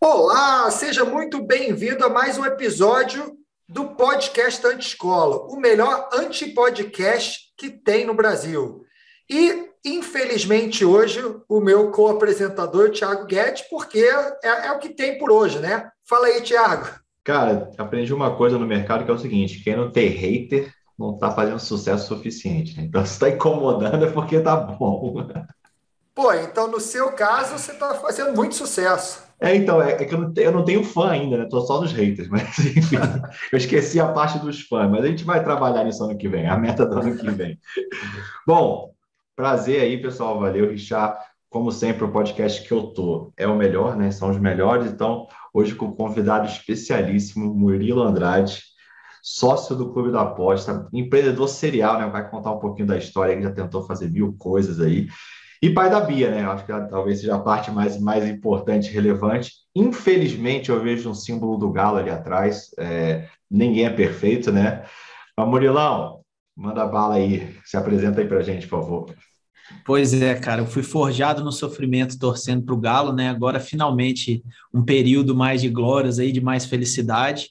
Olá, seja muito bem-vindo a mais um episódio do podcast Anti-Escola, o melhor anti-podcast que tem no Brasil. E, infelizmente, hoje, o meu co-apresentador, Thiago Guedes, porque é, é, o que tem por hoje, né? Fala aí, Thiago. Cara, aprendi uma coisa no mercado que é o seguinte: quem não tem hater não está fazendo sucesso suficiente. Né? Então, se está incomodando é porque tá bom. Pô, então no seu caso você está fazendo muito sucesso. É, então, é, é que eu não, eu não, tenho fã ainda, né? Tô só nos haters, mas enfim, eu esqueci a parte dos fãs, mas a gente vai trabalhar nisso ano que vem, a meta do ano que vem. Bom, prazer aí, pessoal, valeu, Richard. Como sempre, o podcast que eu tô é o melhor, né? São os melhores, então, hoje com um convidado especialíssimo, Murilo Andrade, sócio do Clube da Aposta, empreendedor serial, né? Vai contar um pouquinho da história, que já tentou fazer mil coisas aí. E pai da Bia, né? Acho que talvez seja a parte mais, mais importante, relevante. Infelizmente, eu vejo um símbolo do galo ali atrás. É, ninguém é perfeito, né? Mas, Murilão, manda bala aí. Se apresenta aí pra gente, por favor. Pois é, cara, eu fui forjado no sofrimento torcendo para o Galo, né? Agora, finalmente, um período mais de glórias aí, de mais felicidade.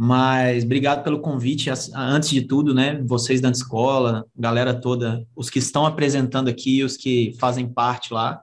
Mas obrigado pelo convite, antes de tudo, né? Vocês da escola, galera toda, os que estão apresentando aqui, os que fazem parte lá.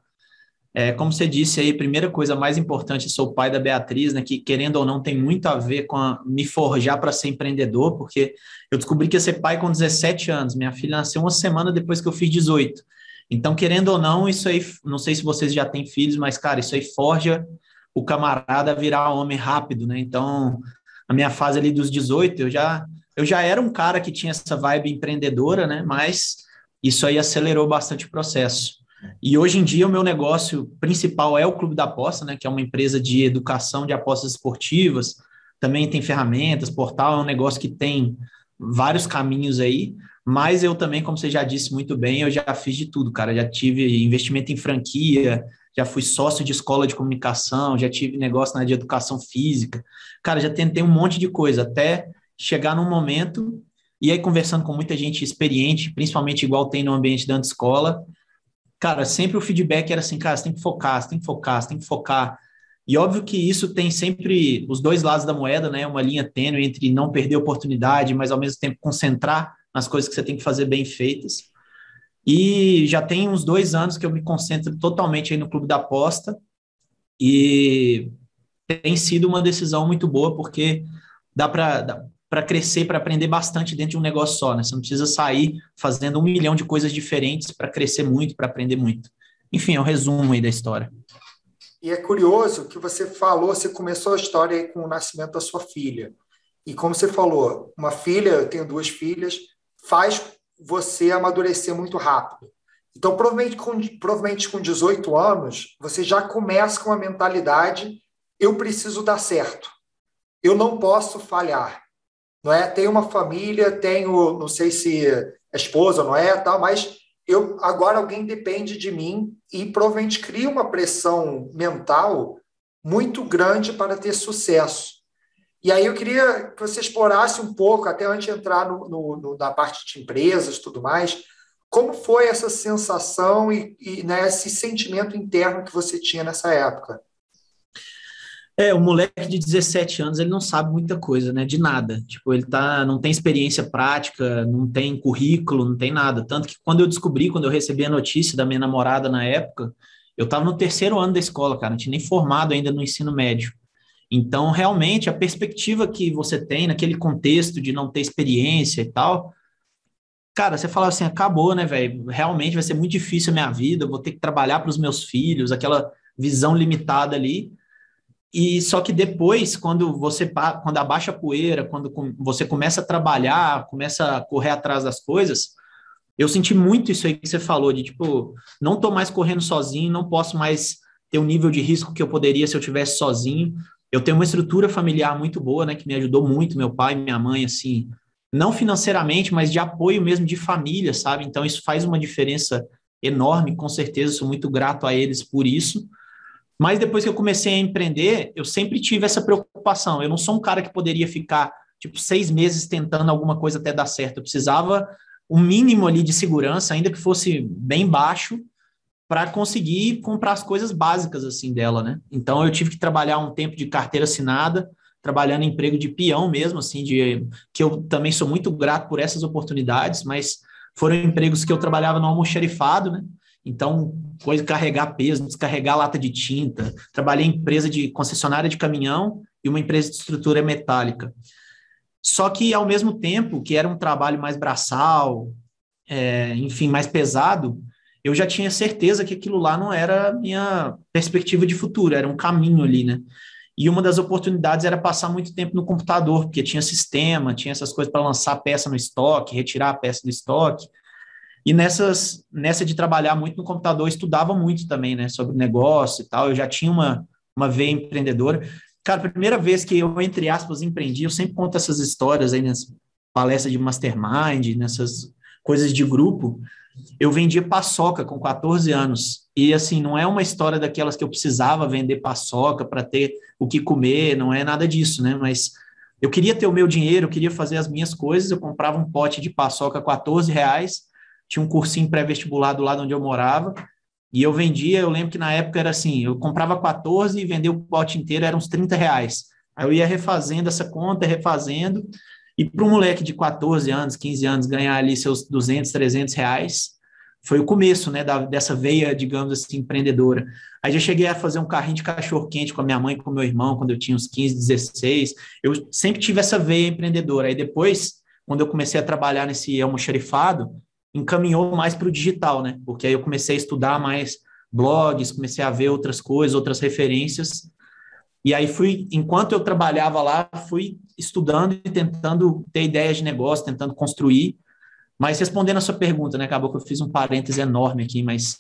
É, como você disse aí, primeira coisa mais importante, sou pai da Beatriz, né? Que querendo ou não tem muito a ver com a, me forjar para ser empreendedor, porque eu descobri que ia ser pai com 17 anos. Minha filha nasceu uma semana depois que eu fiz 18. Então, querendo ou não, isso aí, não sei se vocês já têm filhos, mas, cara, isso aí forja o camarada a virar homem rápido, né? Então, a minha fase ali dos 18, eu já, eu já era um cara que tinha essa vibe empreendedora, né? Mas isso aí acelerou bastante o processo. E hoje em dia o meu negócio principal é o Clube da Aposta, né? Que é uma empresa de educação de apostas esportivas. Também tem ferramentas, portal, é um negócio que tem vários caminhos aí. Mas eu também, como você já disse muito bem, eu já fiz de tudo, cara. Já tive investimento em franquia, já fui sócio de escola de comunicação, já tive negócio na de educação física. Cara, já tentei um monte de coisa até chegar num momento e aí conversando com muita gente experiente, principalmente igual tem no ambiente da escola, cara, sempre o feedback era assim, cara, você tem que focar, você tem que focar, você tem que focar. E óbvio que isso tem sempre os dois lados da moeda, né? Uma linha tênue entre não perder oportunidade, mas ao mesmo tempo concentrar nas coisas que você tem que fazer bem feitas. E já tem uns dois anos que eu me concentro totalmente aí no clube da aposta e tem sido uma decisão muito boa porque dá para crescer, para aprender bastante dentro de um negócio só, né? Você não precisa sair fazendo um milhão de coisas diferentes para crescer muito, para aprender muito. Enfim, é um resumo aí da história. E é curioso que você falou, você começou a história aí com o nascimento da sua filha. E como você falou, uma filha, eu tenho duas filhas, faz você amadurecer muito rápido. Então, provavelmente com, provavelmente com 18 anos, você já começa com a mentalidade: eu preciso dar certo, eu não posso falhar. Não é? Tenho uma família, tenho, não sei se é esposa, não é, tal, mas eu agora alguém depende de mim e provavelmente cria uma pressão mental muito grande para ter sucesso. E aí eu queria que você explorasse um pouco, até antes de entrar no, no, no, na parte de empresas tudo mais, como foi essa sensação e, e né, esse sentimento interno que você tinha nessa época? É, o moleque de 17 anos, ele não sabe muita coisa, né? De nada. Tipo, ele tá, não tem experiência prática, não tem currículo, não tem nada. Tanto que quando eu descobri, quando eu recebi a notícia da minha namorada na época, eu estava no terceiro ano da escola, cara, não tinha nem formado ainda no ensino médio. Então, realmente, a perspectiva que você tem naquele contexto de não ter experiência e tal, cara, você fala assim, acabou, né, velho? Realmente vai ser muito difícil a minha vida, vou ter que trabalhar para os meus filhos, aquela visão limitada ali. E só que depois, quando você quando abaixa a poeira, quando você começa a trabalhar, começa a correr atrás das coisas, eu senti muito isso aí que você falou, de tipo, não tô mais correndo sozinho, não posso mais ter o nível de risco que eu poderia se eu tivesse sozinho. Eu tenho uma estrutura familiar muito boa, né, que me ajudou muito, meu pai, minha mãe, assim, não financeiramente, mas de apoio mesmo de família, sabe? Então isso faz uma diferença enorme, com certeza sou muito grato a eles por isso. Mas depois que eu comecei a empreender, eu sempre tive essa preocupação. Eu não sou um cara que poderia ficar tipo seis meses tentando alguma coisa até dar certo. Eu precisava um mínimo ali de segurança, ainda que fosse bem baixo, para conseguir comprar as coisas básicas assim dela, né? Então eu tive que trabalhar um tempo de carteira assinada, trabalhando em emprego de peão mesmo, assim, de que eu também sou muito grato por essas oportunidades, mas foram empregos que eu trabalhava no almoxerifado, né? Então, coisa de carregar peso, descarregar lata de tinta. Trabalhei em empresa de concessionária de caminhão e uma empresa de estrutura metálica. Só que, ao mesmo tempo que era um trabalho mais braçal, é, enfim, mais pesado, eu já tinha certeza que aquilo lá não era minha perspectiva de futuro, era um caminho ali, né? E uma das oportunidades era passar muito tempo no computador, porque tinha sistema, tinha essas coisas para lançar peça no estoque, retirar a peça do estoque. E nessas, nessa de trabalhar muito no computador, estudava muito também, né, sobre negócio e tal. Eu já tinha uma, uma veia empreendedora. Cara, primeira vez que eu, entre aspas, empreendi, eu sempre conto essas histórias aí nas palestras de mastermind, nessas coisas de grupo. Eu vendia paçoca com 14 anos. E assim, não é uma história daquelas que eu precisava vender paçoca para ter o que comer, não é nada disso, né? Mas eu queria ter o meu dinheiro, eu queria fazer as minhas coisas, eu comprava um pote de paçoca 14 reais, tinha um cursinho pré-vestibular do lado onde eu morava, e eu vendia, eu lembro que na época era assim, eu comprava 14 e vendia o pote inteiro, eram uns 30 reais. Aí eu ia refazendo essa conta, refazendo, e para um moleque de 14 anos, 15 anos, ganhar ali seus 200, 300 reais, foi o começo, né, da, dessa veia, digamos assim, empreendedora. Aí já cheguei a fazer um carrinho de cachorro-quente com a minha mãe com meu irmão, quando eu tinha uns 15, 16. Eu sempre tive essa veia empreendedora. Aí depois, quando eu comecei a trabalhar nesse almoxerifado, encaminhou mais para o digital, né? Porque aí eu comecei a estudar mais blogs, comecei a ver outras coisas, outras referências. E aí fui, enquanto eu trabalhava lá, fui estudando e tentando ter ideias de negócio, tentando construir. Mas respondendo a sua pergunta, né? Acabou que eu fiz um parêntese enorme aqui, mas,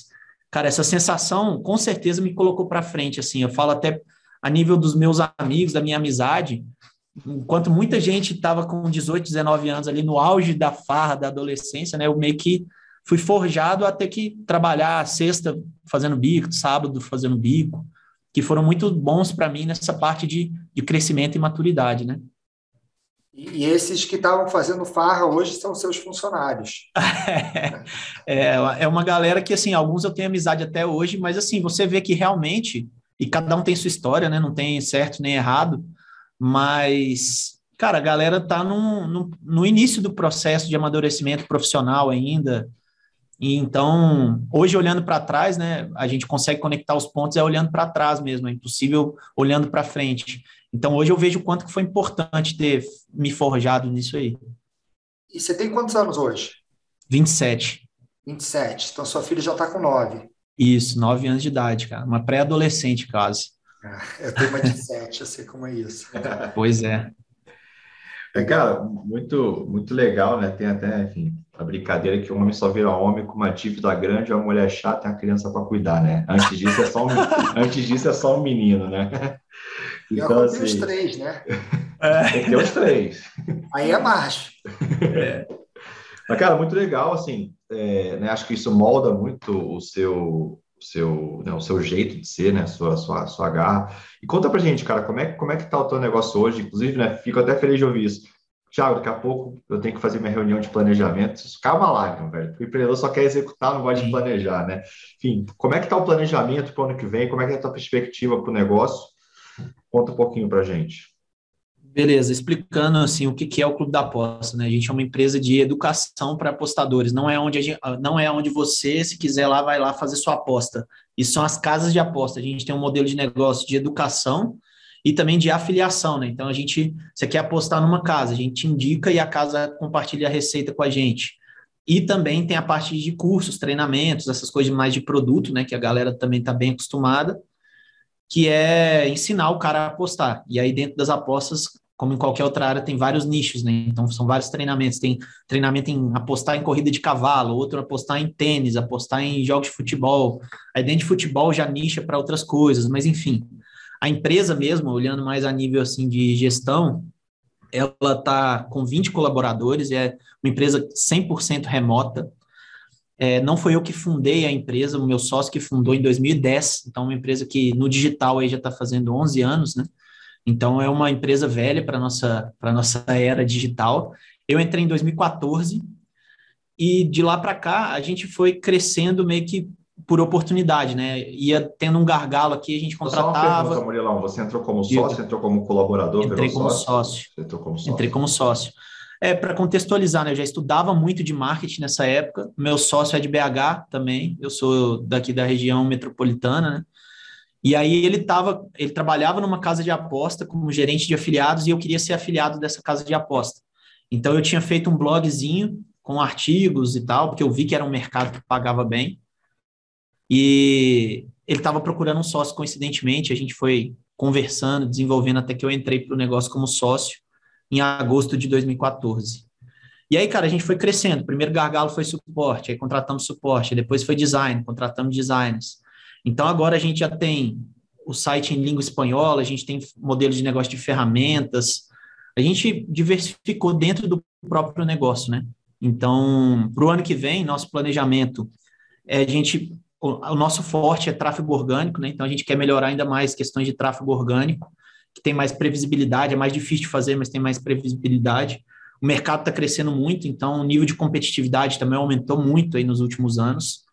cara, essa sensação com certeza me colocou para frente, assim. Eu falo até a nível dos meus amigos, da minha amizade, enquanto muita gente estava com 18, 19 anos ali no auge da farra da adolescência, né, eu meio que fui forjado a ter que trabalhar sexta fazendo bico, sábado fazendo bico, que foram muito bons para mim nessa parte de, de crescimento e maturidade, né? E esses que estavam fazendo farra hoje são seus funcionários. é, é uma galera que, assim, alguns eu tenho amizade até hoje, mas, assim, você vê que realmente, e cada um tem sua história, né? Não tem certo nem errado, mas, cara, a galera tá no, no, no início do processo de amadurecimento profissional ainda. E então, hoje olhando para trás, né, a gente consegue conectar os pontos é olhando para trás mesmo, é impossível olhando para frente. Então, hoje eu vejo o quanto que foi importante ter me forjado nisso aí. E você tem quantos anos hoje? 27. 27. Então, sua filha já está com 9. Isso, 9 anos de idade, cara. Uma pré-adolescente quase. Eu tenho uma de sete, eu sei como é isso. pois é. É, cara, muito, muito legal, né? Tem até, enfim, a brincadeira que o homem só vira homem com uma dívida grande, uma mulher chata e uma criança para cuidar, né? Antes disso é só um, antes disso é só um menino, né? Então, assim, os três, né? É. Tem que ter os três. Aí é macho. É. Mas, cara, muito legal, assim, é, né? Acho que isso molda muito o seu, seu, né, o seu jeito de ser, né, sua, sua, sua garra. E conta pra gente, cara, como é, como é que tá o teu negócio hoje? Inclusive, né, fico até feliz de ouvir isso. Tiago, daqui a pouco eu tenho que fazer minha reunião de planejamento. Calma lá, meu velho. O empreendedor só quer executar, não gosta de planejar, né? Enfim, como é que tá o planejamento para o ano que vem? Como é que é a tua perspectiva para o negócio? Conta um pouquinho para gente. Beleza, explicando assim o que é o Clube da Aposta, né? A gente é uma empresa de educação para apostadores, não é onde gente, não é onde você, se quiser lá, vai lá fazer sua aposta. Isso são as casas de aposta. A gente tem um modelo de negócio de educação e também de afiliação, né? Então a gente, você quer apostar numa casa, a gente indica e a casa compartilha a receita com a gente. E também tem a parte de cursos, treinamentos, essas coisas mais de produto, né? Que a galera também está bem acostumada, que é ensinar o cara a apostar. E aí dentro das apostas como em qualquer outra área, tem vários nichos, né? Então, são vários treinamentos. Tem treinamento em apostar em corrida de cavalo, outro apostar em tênis, apostar em jogos de futebol. Aí, dentro de futebol, já nicha para outras coisas, mas enfim. A empresa mesmo, olhando mais a nível assim de gestão, ela está com 20 colaboradores, é uma empresa 100% remota. É, não foi eu que fundei a empresa, o meu sócio que fundou em 2010, então uma empresa que no digital aí já está fazendo 11 anos, né? Então, é uma empresa velha para a nossa, nossa era digital. Eu entrei em 2014 e de lá para cá a gente foi crescendo meio que por oportunidade, né? Ia tendo um gargalo aqui, a gente contratava. Só uma pergunta, Murilão, você entrou como sócio, entrou como colaborador? Entrei como sócio. sócio. Entrou como sócio. Entrei como sócio. É, para contextualizar, né? Eu já estudava muito de marketing nessa época. Meu sócio é de BH também. Eu sou daqui da região metropolitana, né? E aí ele tava, ele trabalhava numa casa de aposta como gerente de afiliados e eu queria ser afiliado dessa casa de aposta. Então eu tinha feito um blogzinho com artigos e tal, porque eu vi que era um mercado que pagava bem. E ele estava procurando um sócio, coincidentemente, a gente foi conversando, desenvolvendo até que eu entrei para o negócio como sócio em agosto de 2014. E aí, cara, a gente foi crescendo. Primeiro gargalo foi suporte, aí contratamos suporte, depois foi design, contratamos designers. Então, agora a gente já tem o site em língua espanhola, a gente tem modelos de negócio de ferramentas, a gente diversificou dentro do próprio negócio, né? Então, para o ano que vem, nosso planejamento é a gente o, nosso forte é tráfego orgânico, né? Então a gente quer melhorar ainda mais questões de tráfego orgânico, que tem mais previsibilidade, é mais difícil de fazer, mas tem mais previsibilidade. O mercado está crescendo muito, então o nível de competitividade também aumentou muito aí nos últimos anos.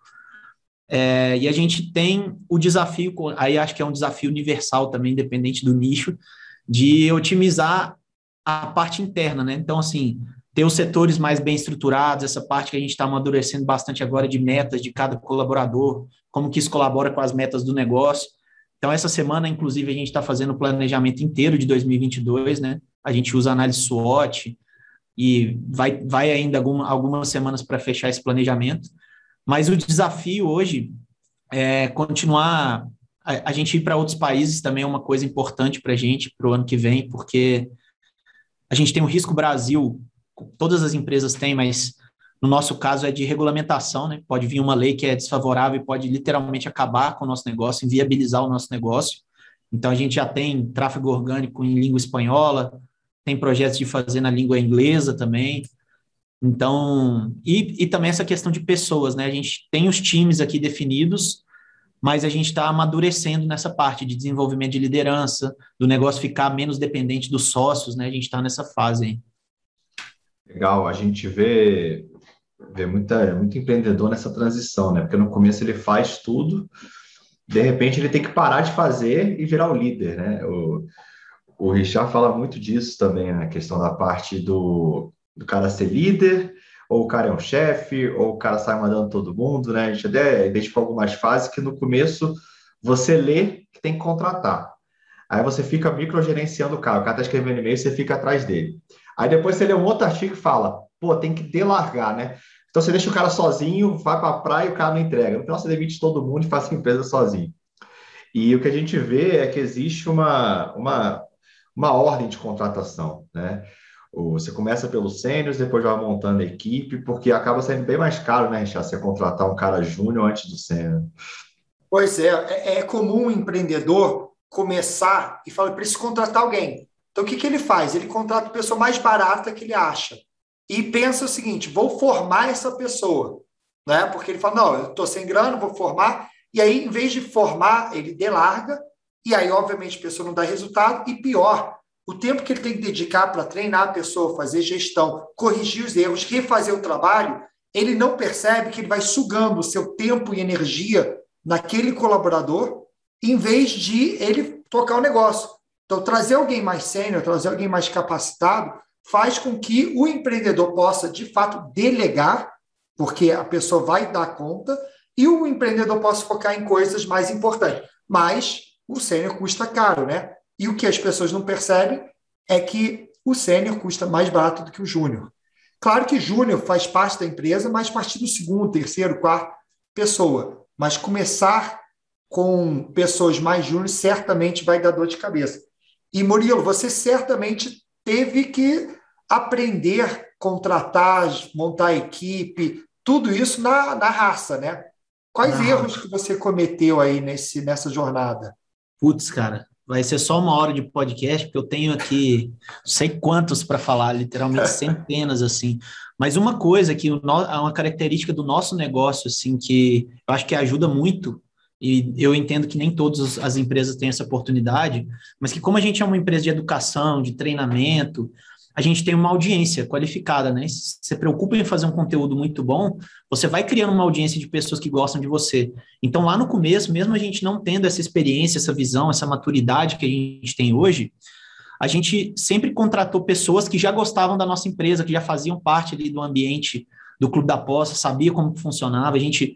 É, e a gente tem o desafio, aí acho que é um desafio universal também, independente do nicho, de otimizar a parte interna, né? Então, assim, ter os setores mais bem estruturados, essa parte que a gente está amadurecendo bastante agora de metas de cada colaborador, como que isso colabora com as metas do negócio. Então, essa semana, inclusive, a gente está fazendo o planejamento inteiro de 2022, né? A gente usa análise SWOT e vai, vai ainda alguma, algumas semanas para fechar esse planejamento. Mas o desafio hoje é continuar. A, a gente ir para outros países também é uma coisa importante para a gente para o ano que vem, porque a gente tem o risco Brasil todas as empresas têm, mas no nosso caso é de regulamentação, né? Pode vir uma lei que é desfavorável e pode literalmente acabar com o nosso negócio, inviabilizar o nosso negócio. Então a gente já tem tráfego orgânico em língua espanhola, tem projetos de fazer na língua inglesa também. Então, e, e também essa questão de pessoas, né? A gente tem os times aqui definidos, mas a gente está amadurecendo nessa parte de desenvolvimento de liderança, do negócio ficar menos dependente dos sócios, né? A gente está nessa fase aí. Legal, a gente vê, vê muita, muito empreendedor nessa transição, né? Porque no começo ele faz tudo, de repente ele tem que parar de fazer e virar o líder, né? O, o Richard fala muito disso também, na questão da parte do, do cara ser líder, ou o cara é um chefe, ou o cara sai mandando todo mundo, né? A gente até identificou algumas fases que no começo você lê que tem que contratar. Aí você fica microgerenciando o cara, o cara está escrevendo e-mail, você fica atrás dele. Aí depois você lê um outro artigo e fala, pô, tem que delargar, né? Então você deixa o cara sozinho, vai para a praia e o cara não entrega. No final você demite todo mundo e faz a empresa sozinho. E o que a gente vê é que existe uma, uma, uma ordem de contratação, né? Você começa pelos sênios, depois vai montando a equipe, porque acaba sendo bem mais caro, né, Richard, você contratar um cara júnior antes do sênior. Pois é, é, é comum um empreendedor começar e falar, preciso contratar alguém. Então, o que, que ele faz? Ele contrata a pessoa mais barata que ele acha. E pensa o seguinte: vou formar essa pessoa. Né? Porque ele fala: não, eu estou sem grana, vou formar. E aí, em vez de formar, ele delarga. E aí, obviamente, a pessoa não dá resultado. E pior, o tempo que ele tem que dedicar para treinar a pessoa, fazer gestão, corrigir os erros, refazer o trabalho, ele não percebe que ele vai sugando o seu tempo e energia naquele colaborador, em vez de ele tocar o negócio. Então, trazer alguém mais sênior, trazer alguém mais capacitado, faz com que o empreendedor possa, de fato, delegar, porque a pessoa vai dar conta, e o empreendedor possa focar em coisas mais importantes. Mas o sênior custa caro, né? E o que as pessoas não percebem é que o sênior custa mais barato do que o júnior. Claro que júnior faz parte da empresa, mas a partir do segundo, terceiro, quarto pessoa. Mas começar com pessoas mais júnior certamente vai dar dor de cabeça. E Murilo, você certamente teve que aprender, contratar, montar equipe, tudo isso na, na raça, né? Quais na erros raça. que você cometeu aí nesse, nessa jornada? Putz, cara, vai ser só uma hora de podcast, porque eu tenho aqui não sei quantos para falar, literalmente centenas, assim. Mas uma coisa que uma característica do nosso negócio, assim, que eu acho que ajuda muito e eu entendo que nem todas as empresas têm essa oportunidade, mas que como a gente é uma empresa de educação, de treinamento, a gente tem uma audiência qualificada, né? Se você preocupa em fazer um conteúdo muito bom, você vai criando uma audiência de pessoas que gostam de você. Então, lá no começo, mesmo a gente não tendo essa experiência, essa visão, essa maturidade que a gente tem hoje, a gente sempre contratou pessoas que já gostavam da nossa empresa, que já faziam parte ali do ambiente do Clube da Poça, sabia como funcionava. A gente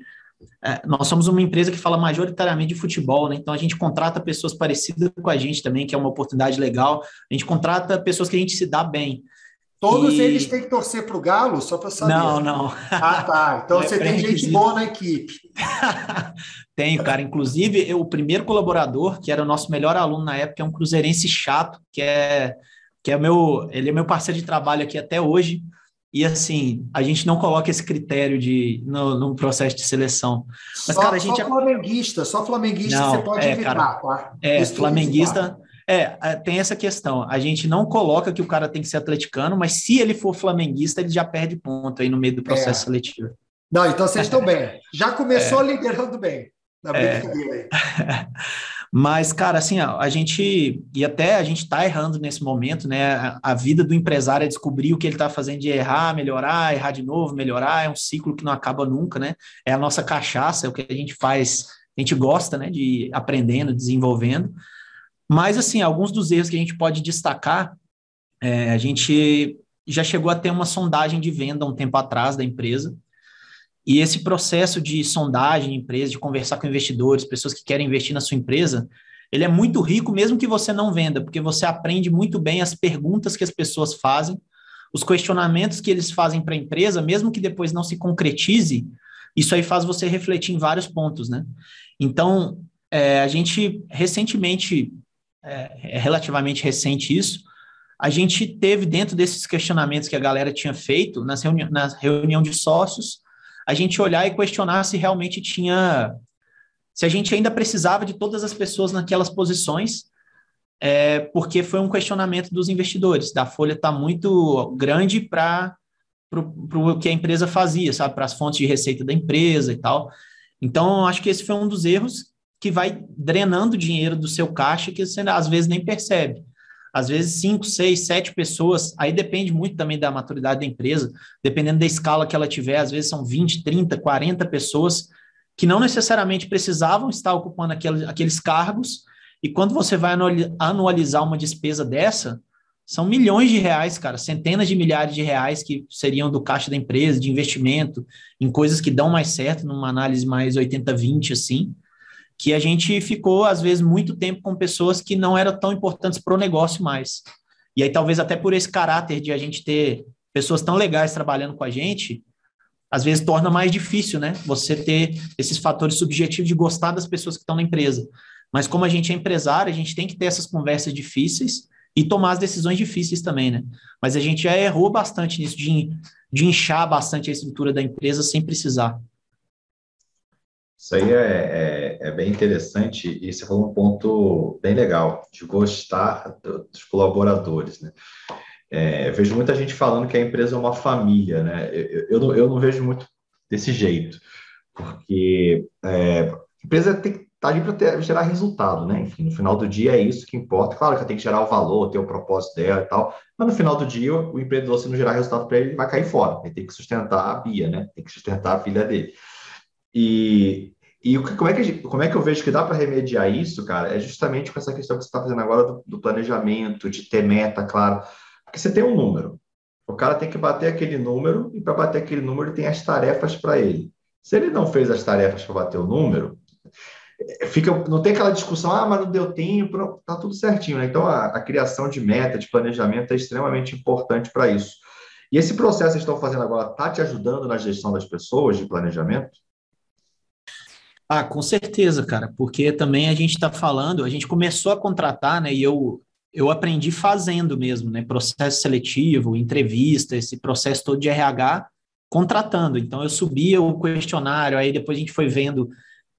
nós somos uma empresa que fala majoritariamente de futebol, né? Então a gente contrata pessoas parecidas com a gente também, que é uma oportunidade legal. A gente contrata pessoas que a gente se dá bem. Todos e... eles têm que torcer para o Galo, só para saber. Não, não. Ah, tá. Então é você tem gente boa na equipe. Tenho, cara. Inclusive, eu, o primeiro colaborador, que era o nosso melhor aluno na época, é um cruzeirense chato, que é que é meu, ele é meu parceiro de trabalho aqui até hoje. E assim, a gente não coloca esse critério de no, no processo de seleção. Mas, só, cara, a gente. Só é flamenguista, só flamenguista não, você pode é, evitar, cara, tá? É, flamenguista. É, é, tem essa questão. A gente não coloca que o cara tem que ser atleticano, mas se ele for flamenguista, ele já perde ponto aí no meio do processo é. seletivo. Não, então vocês estão bem. Já começou é. liderando bem. Na é. brincadeira aí. Mas, cara, assim, a, gente, e até a gente está errando nesse momento, né? A, vida do empresário é descobrir o que ele está fazendo de errar, melhorar, errar de novo, melhorar, é um ciclo que não acaba nunca, né? É a nossa cachaça, é o que a gente faz, a gente gosta, né, de aprendendo, desenvolvendo. Mas, assim, alguns dos erros que a gente pode destacar, é, a gente já chegou a ter uma sondagem de venda um tempo atrás da empresa, e esse processo de sondagem de empresa, de conversar com investidores, pessoas que querem investir na sua empresa, ele é muito rico, mesmo que você não venda, porque você aprende muito bem as perguntas que as pessoas fazem, os questionamentos que eles fazem para a empresa, mesmo que depois não se concretize, isso aí faz você refletir em vários pontos, né? Então, é, a gente recentemente, é, é relativamente recente isso, a gente teve dentro desses questionamentos que a galera tinha feito, nas reuni na reunião de sócios, a gente olhar e questionar se realmente tinha. Se a gente ainda precisava de todas as pessoas naquelas posições, é, porque foi um questionamento dos investidores. Da folha está muito grande para o que a empresa fazia, sabe? Para as fontes de receita da empresa e tal. Então, acho que esse foi um dos erros que vai drenando dinheiro do seu caixa que você às vezes nem percebe às vezes cinco, seis, sete pessoas, aí depende muito também da maturidade da empresa, dependendo da escala que ela tiver, às vezes são 20, 30, 40 pessoas que não necessariamente precisavam estar ocupando aqueles, aqueles cargos, e quando você vai anualizar uma despesa dessa, são milhões de reais, cara, centenas de milhares de reais que seriam do caixa da empresa, de investimento, em coisas que dão mais certo, numa análise mais 80-20, assim, que a gente ficou, às vezes, muito tempo com pessoas que não eram tão importantes para o negócio mais. E aí, talvez até por esse caráter de a gente ter pessoas tão legais trabalhando com a gente, às vezes torna mais difícil, né? Você ter esses fatores subjetivos de gostar das pessoas que estão na empresa. Mas como a gente é empresário, a gente tem que ter essas conversas difíceis e tomar as decisões difíceis também, né? Mas a gente já errou bastante nisso, de, de inchar bastante a estrutura da empresa sem precisar. Isso aí é, é, é, bem interessante e você falou um ponto bem legal, de gostar dos colaboradores, né? É, vejo muita gente falando que a empresa é uma família, né? Eu, eu, não, eu não vejo muito desse jeito, porque é, a empresa tem que estar tá ali para gerar resultado, né? Enfim, no final do dia é isso que importa. Claro que ela tem que gerar o valor, ter o propósito dela e tal, mas no final do dia, o empreendedor, se não gerar resultado para ele, ele vai cair fora. Ele tem que sustentar a Bia, né? Tem que sustentar a filha dele. E, e como é, que, como é que eu vejo que dá para remediar isso, cara? É justamente com essa questão que você está fazendo agora do, do, planejamento, de ter meta, claro. Porque você tem um número. O cara tem que bater aquele número, e para bater aquele número, tem as tarefas para ele. Se ele não fez as tarefas para bater o número, fica, não tem aquela discussão, ah, mas não deu tempo, tá tudo certinho, né? Então, a, a criação de meta, de planejamento é extremamente importante para isso. E esse processo que vocês estão fazendo agora está te ajudando na gestão das pessoas, de planejamento? Ah, com certeza, cara, porque também a gente está falando, a gente começou a contratar, né? E eu, eu aprendi fazendo mesmo, né? Processo seletivo, entrevista, esse processo todo de RH, contratando. Então eu subia o questionário, aí depois a gente foi vendo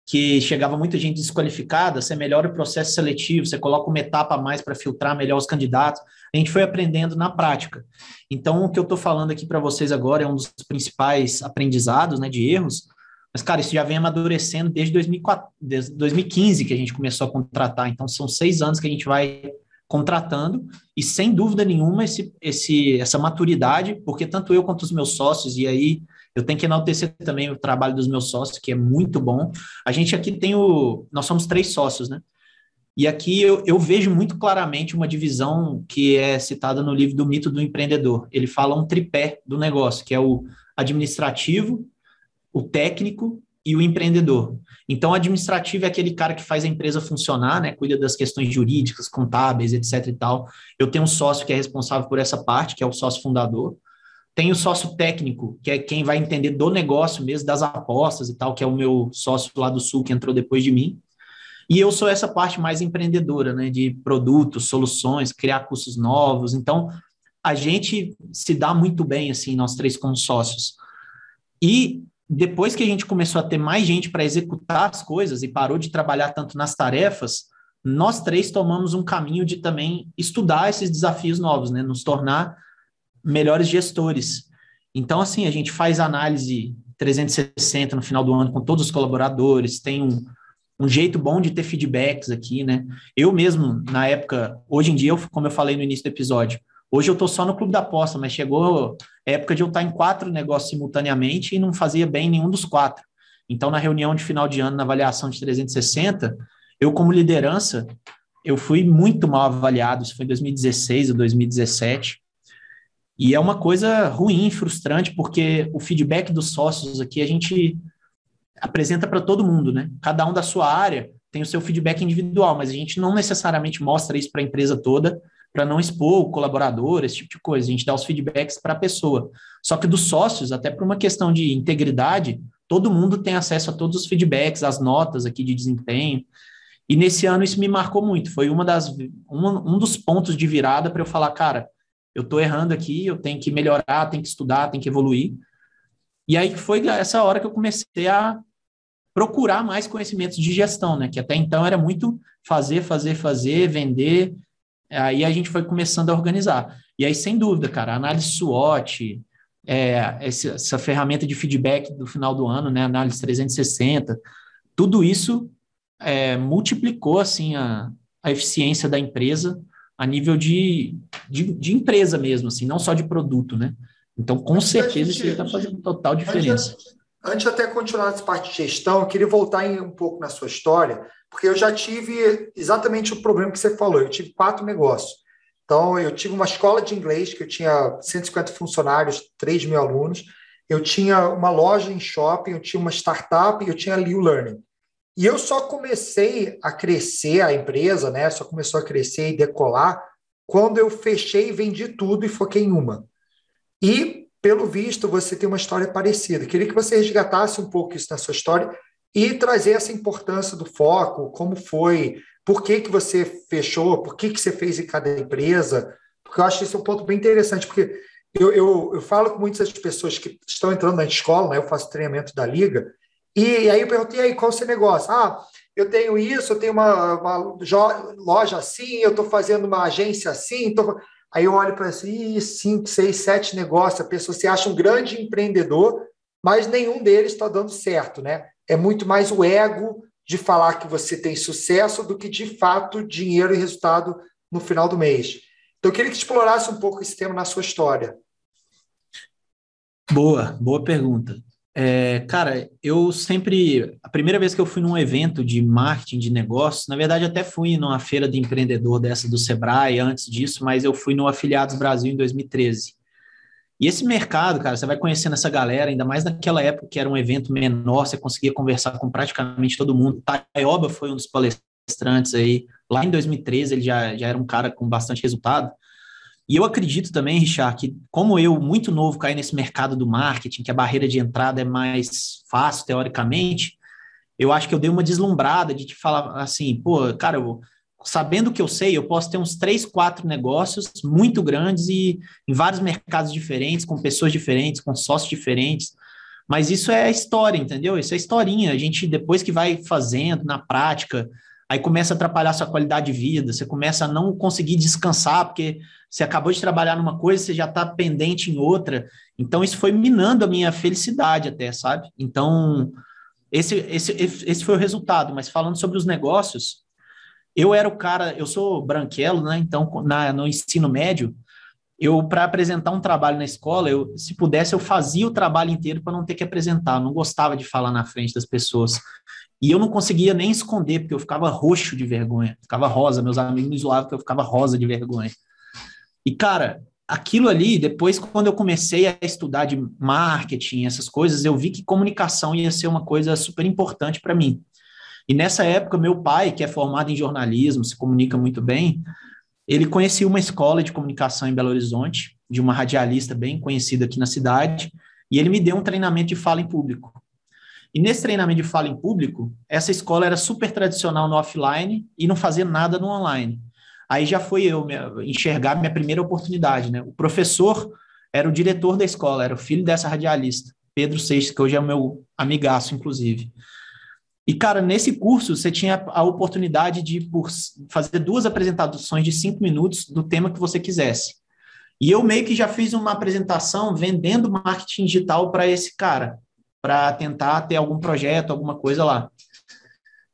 que chegava muita gente desqualificada, você melhora o processo seletivo, você coloca uma etapa a mais para filtrar melhor os candidatos. A gente foi aprendendo na prática. Então, o que eu estou falando aqui para vocês agora é um dos principais aprendizados, né, de erros, mas, cara, isso já vem amadurecendo desde, 2004, desde 2015 que a gente começou a contratar. Então, são seis anos que a gente vai contratando, e sem dúvida nenhuma, esse, esse, essa maturidade, porque tanto eu quanto os meus sócios, e aí eu tenho que enaltecer também o trabalho dos meus sócios, que é muito bom. A gente aqui tem o. Nós somos três sócios, né? E aqui eu, eu, vejo muito claramente uma divisão que é citada no livro do Mito do Empreendedor. Ele fala um tripé do negócio, que é o administrativo, o técnico e o empreendedor. Então, o administrativo é aquele cara que faz a empresa funcionar, né? Cuida das questões jurídicas, contábeis, etc. e tal. Eu tenho um sócio que é responsável por essa parte, que é o sócio fundador. Tem o sócio técnico, que é quem vai entender do negócio mesmo, das apostas e tal, que é o meu sócio lá do Sul que entrou depois de mim. E eu sou essa parte mais empreendedora, né, de produtos, soluções, criar cursos novos. Então, a gente se dá muito bem, assim, nós três como sócios. E depois que a gente começou a ter mais gente para executar as coisas e parou de trabalhar tanto nas tarefas, nós três tomamos um caminho de também estudar esses desafios novos, né, nos tornar melhores gestores. Então, assim, a gente faz análise 360 no final do ano com todos os colaboradores, tem um, um jeito bom de ter feedbacks aqui, né? Eu mesmo, na época, hoje em dia, eu, como eu falei no início do episódio, hoje eu estou só no clube da aposta, mas chegou época de eu estar em quatro negócios simultaneamente e não fazia bem nenhum dos quatro. Então, na reunião de final de ano, na avaliação de 360, eu, como liderança, eu fui muito mal avaliado, isso foi em 2016 ou 2017, e é uma coisa ruim, frustrante, porque o feedback dos sócios aqui a gente apresenta para todo mundo, né? Cada um da sua área tem o seu feedback individual, mas a gente não necessariamente mostra isso para a empresa toda para não expor o colaborador, esse tipo de coisa. A gente dá os feedbacks para a pessoa. Só que dos sócios, até por uma questão de integridade, todo mundo tem acesso a todos os feedbacks, as notas aqui de desempenho. E nesse ano isso me marcou muito. Foi uma das, um, dos pontos de virada para eu falar, cara, eu estou errando aqui, eu tenho que melhorar, tenho que estudar, tenho que evoluir. E aí foi essa hora que eu comecei a procurar mais conhecimentos de gestão, né? Que até então era muito fazer, fazer, fazer, vender. Aí a gente foi começando a organizar. E aí, sem dúvida, cara, análise SWOT, é, essa, essa, ferramenta de feedback do final do ano, né? Análise 360, tudo isso é, multiplicou assim a, a eficiência da empresa a nível de, de, de, empresa mesmo, assim, não só de produto, né? Então, com certeza, gente, isso está fazendo total diferença. Antes de até continuar nessa parte de gestão, eu queria voltar em, um pouco na sua história, porque eu já tive exatamente o problema que você falou. Eu tive quatro negócios. Então, eu tive uma escola de inglês, que eu tinha 150 funcionários, 3 mil alunos. Eu tinha uma loja em shopping, eu tinha uma startup e eu tinha Liu Learning. E eu só comecei a crescer a empresa, né? Só começou a crescer e decolar quando eu fechei e vendi tudo e foquei em uma. E pelo visto, você tem uma história parecida. Queria que você resgatasse um pouco isso na sua história e trazer essa importância do foco, como foi, por que, que você fechou, por que, que você fez em cada empresa, porque eu acho esse um ponto bem interessante, porque eu, eu, eu falo com muitas pessoas que estão entrando na escola, né, eu faço treinamento da liga, e aí eu perguntei, aí, qual é o seu negócio? Ah, eu tenho isso, eu tenho uma, uma loja assim, eu estou fazendo uma agência assim, tô... Aí eu olho para assim, cinco, seis, sete negócios, a pessoa se acha um grande empreendedor, mas nenhum deles está dando certo, né? É muito mais o ego de falar que você tem sucesso do que de fato dinheiro e resultado no final do mês. Então eu queria que explorasse um pouco esse tema na sua história. Boa, boa pergunta. É, cara, eu sempre. A primeira vez que eu fui num evento de marketing de negócios, na verdade, até fui numa feira de empreendedor dessa do Sebrae antes disso, mas eu fui no Afiliados Brasil em 2013. E esse mercado, cara, você vai conhecendo essa galera, ainda mais naquela época que era um evento menor, você conseguia conversar com praticamente todo mundo. Taioba foi um dos palestrantes aí. Lá em 2013, ele já, já era um cara com bastante resultado. E eu acredito também, Richard, que como eu, muito novo, caí nesse mercado do marketing, que a barreira de entrada é mais fácil, teoricamente, eu acho que eu dei uma deslumbrada de te falar assim, pô, cara, eu, sabendo o que eu sei, eu posso ter uns três, quatro negócios muito grandes e em vários mercados diferentes, com pessoas diferentes, com sócios diferentes. Mas isso é história, entendeu? Isso é historinha. A gente, depois que vai fazendo na prática, aí começa a atrapalhar sua qualidade de vida, você começa a não conseguir descansar, porque você acabou de trabalhar numa coisa, você já está pendente em outra. Então, isso foi minando a minha felicidade até, sabe? Então, esse, esse, esse foi o resultado. Mas falando sobre os negócios, eu era o cara, eu sou branquelo, né? Então, na, no ensino médio, eu, para apresentar um trabalho na escola, eu, se pudesse, eu fazia o trabalho inteiro para não ter que apresentar. Eu não gostava de falar na frente das pessoas. E eu não conseguia nem esconder, porque eu ficava roxo de vergonha, ficava rosa. Meus amigos me zoavam porque eu ficava rosa de vergonha. E, cara, aquilo ali, depois, quando eu comecei a estudar de marketing, essas coisas, eu vi que comunicação ia ser uma coisa super importante para mim. E nessa época, meu pai, que é formado em jornalismo, se comunica muito bem, ele conhecia uma escola de comunicação em Belo Horizonte, de uma radialista bem conhecida aqui na cidade, e ele me deu um treinamento de fala em público. E nesse treinamento de fala em público, essa escola era super tradicional no offline e não fazia nada no online. Aí já foi eu enxergar minha primeira oportunidade, né? O professor era o diretor da escola, era o filho dessa radialista, Pedro Seixas, que hoje é meu amigaço, inclusive. E, cara, nesse curso você tinha a oportunidade de por, fazer duas apresentações de cinco minutos do tema que você quisesse. E eu meio que já fiz uma apresentação vendendo marketing digital para esse cara, para tentar ter algum projeto, alguma coisa lá.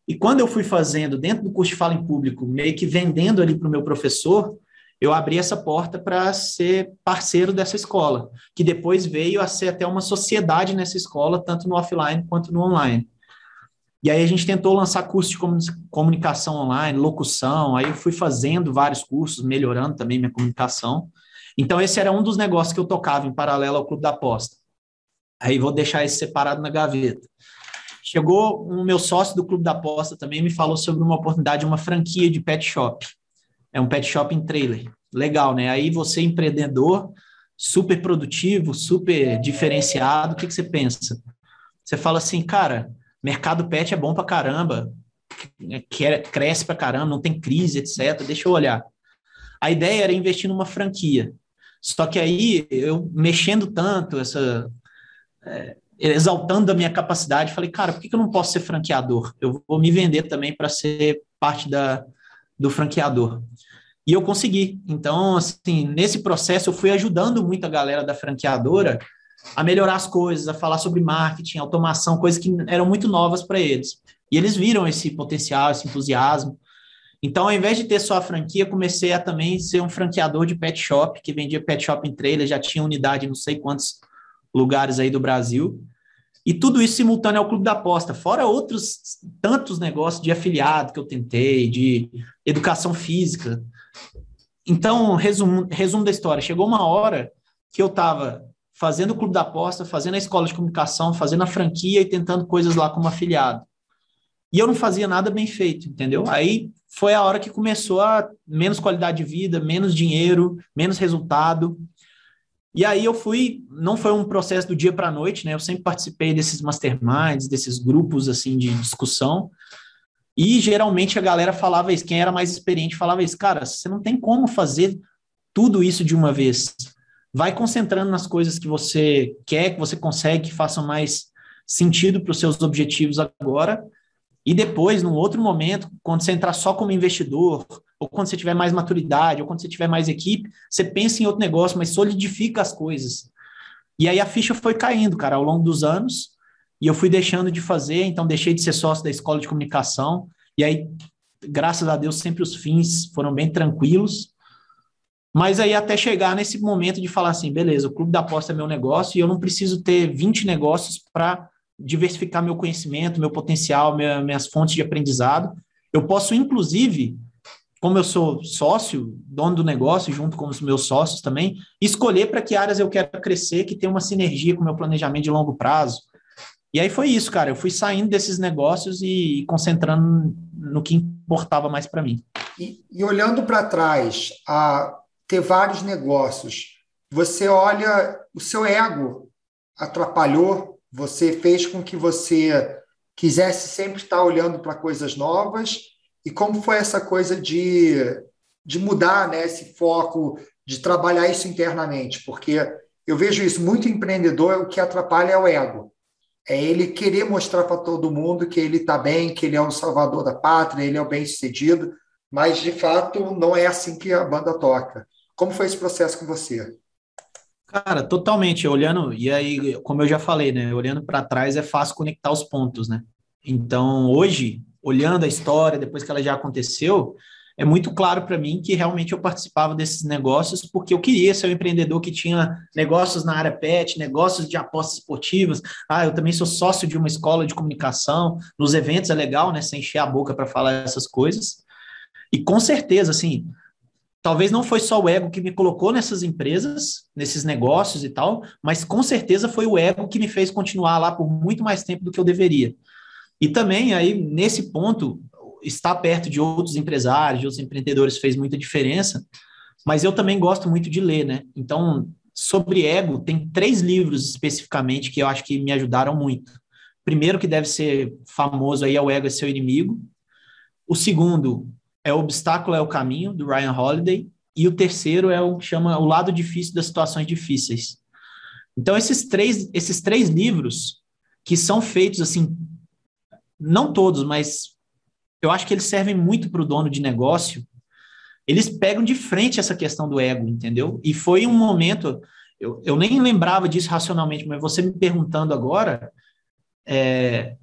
E quando eu fui fazendo dentro do curso de fala em público, meio que vendendo ali para o meu professor, eu abri essa porta para ser parceiro dessa escola, que depois veio a ser até uma sociedade nessa escola, tanto no offline quanto no online. E aí a gente tentou lançar cursos de comunicação online, locução, aí eu fui fazendo vários cursos, melhorando também minha comunicação. Então esse era um dos negócios que eu tocava em paralelo ao Clube da Aposta. Aí vou deixar esse separado na gaveta. Chegou o um meu sócio do Clube da Aposta também me falou sobre uma oportunidade de uma franquia de pet shop. É um pet shop em trailer. Legal, né? Aí você empreendedor, super produtivo, super diferenciado, o que, que você pensa? Você fala assim, cara, mercado pet é bom para caramba, cresce para caramba, não tem crise, etc. Deixa eu olhar. A ideia era investir numa franquia. Só que aí, eu mexendo tanto, essa, é, exaltando a minha capacidade, falei, cara, por que, eu não posso ser franqueador? Eu vou me vender também para ser parte da, do franqueador. E eu consegui. Então, assim, nesse processo, eu fui ajudando muito a galera da franqueadora a melhorar as coisas, a falar sobre marketing, automação, coisas que eram muito novas para eles. E eles viram esse potencial, esse entusiasmo. Então, ao invés de ter só a franquia, comecei a também ser um franqueador de pet shop, que vendia pet shop em trailer, já tinha unidade não sei quantos lugares aí do Brasil. E tudo isso simultâneo ao Clube da Aposta, fora outros tantos negócios de afiliado que eu tentei, de educação física. Então, resumo, resumo da história, chegou uma hora que eu estava fazendo o clube da aposta, fazendo a escola de comunicação, fazendo a franquia e tentando coisas lá como afiliado. E eu não fazia nada bem feito, entendeu? Aí foi a hora que começou a menos qualidade de vida, menos dinheiro, menos resultado. E aí eu fui, não foi um processo do dia para a noite, né? Eu sempre participei desses masterminds, desses grupos assim de discussão. E geralmente a galera falava isso, quem era mais experiente falava isso, cara, você não tem como fazer tudo isso de uma vez vai concentrando nas coisas que você quer, que você consegue, que façam mais sentido para os seus objetivos agora. E depois, num outro momento, quando você entrar só como investidor, ou quando você tiver mais maturidade, ou quando você tiver mais equipe, você pensa em outro negócio, mas solidifica as coisas. E aí a ficha foi caindo, cara, ao longo dos anos, e eu fui deixando de fazer, então deixei de ser sócio da escola de comunicação, e aí, graças a Deus, sempre os fins foram bem tranquilos, mas aí até chegar nesse momento de falar assim, beleza, o clube da aposta é meu negócio e eu não preciso ter 20 negócios para diversificar meu conhecimento, meu potencial, minha, minhas fontes de aprendizado. Eu posso, inclusive, como eu sou sócio, dono do negócio, junto com os meus sócios também, escolher para que áreas eu quero crescer, que tem uma sinergia com o meu planejamento de longo prazo. E aí foi isso, cara. Eu fui saindo desses negócios e concentrando no que importava mais para mim. E, e olhando para trás, a, ter vários negócios. Você olha, o seu ego atrapalhou, você fez com que você quisesse sempre estar olhando para coisas novas. E como foi essa coisa de, de mudar né, esse foco, de trabalhar isso internamente? Porque eu vejo isso, muito empreendedor, o que atrapalha é o ego. É ele querer mostrar para todo mundo que ele está bem, que ele é o salvador da pátria, ele é o bem-sucedido, mas de fato não é assim que a banda toca. Como foi esse processo com você? Cara, totalmente. Olhando, e aí, como eu já falei, né? Olhando para trás é fácil conectar os pontos, né? Então, hoje, olhando a história depois que ela já aconteceu, é muito claro para mim que realmente eu participava desses negócios porque eu queria ser um empreendedor que tinha negócios na área pet, negócios de apostas esportivas. Ah, eu também sou sócio de uma escola de comunicação. Nos eventos é legal, né? Sem encher a boca para falar essas coisas. E com certeza, assim, talvez não foi só o ego que me colocou nessas empresas, nesses negócios e tal, mas com certeza foi o ego que me fez continuar lá por muito mais tempo do que eu deveria. E também aí nesse ponto estar perto de outros empresários, de outros empreendedores fez muita diferença, mas eu também gosto muito de ler, né? Então, sobre ego, tem três livros especificamente que eu acho que me ajudaram muito. Primeiro, que deve ser famoso aí, é O Ego é Seu Inimigo. O segundo é O Obstáculo é o Caminho, do Ryan Holiday. E o terceiro é o que chama O Lado Difícil das Situações Difíceis. Então, esses três, esses três livros, que são feitos assim, não todos, mas eu acho que eles servem muito para o dono de negócio. Eles pegam de frente essa questão do ego, entendeu? E foi um momento, eu, eu nem lembrava disso racionalmente, mas você me perguntando agora, é,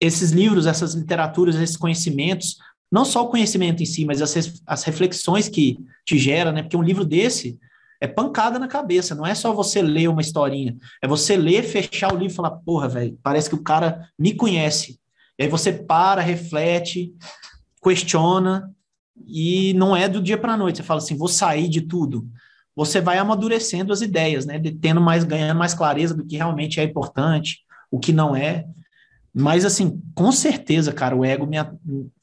esses livros, essas literaturas, esses conhecimentos, não só o conhecimento em si, mas as, as reflexões que te gera, né? Porque um livro desse é pancada na cabeça, não é só você ler uma historinha, é você ler, fechar o livro e falar, porra, velho, parece que o cara me conhece. E aí você para, reflete, questiona, e não é do dia para a noite. Você fala assim, vou sair de tudo. Você vai amadurecendo as ideias, né? Tendo mais, ganhando mais clareza do que realmente é importante, o que não é. Mas, assim, com certeza, cara, o ego me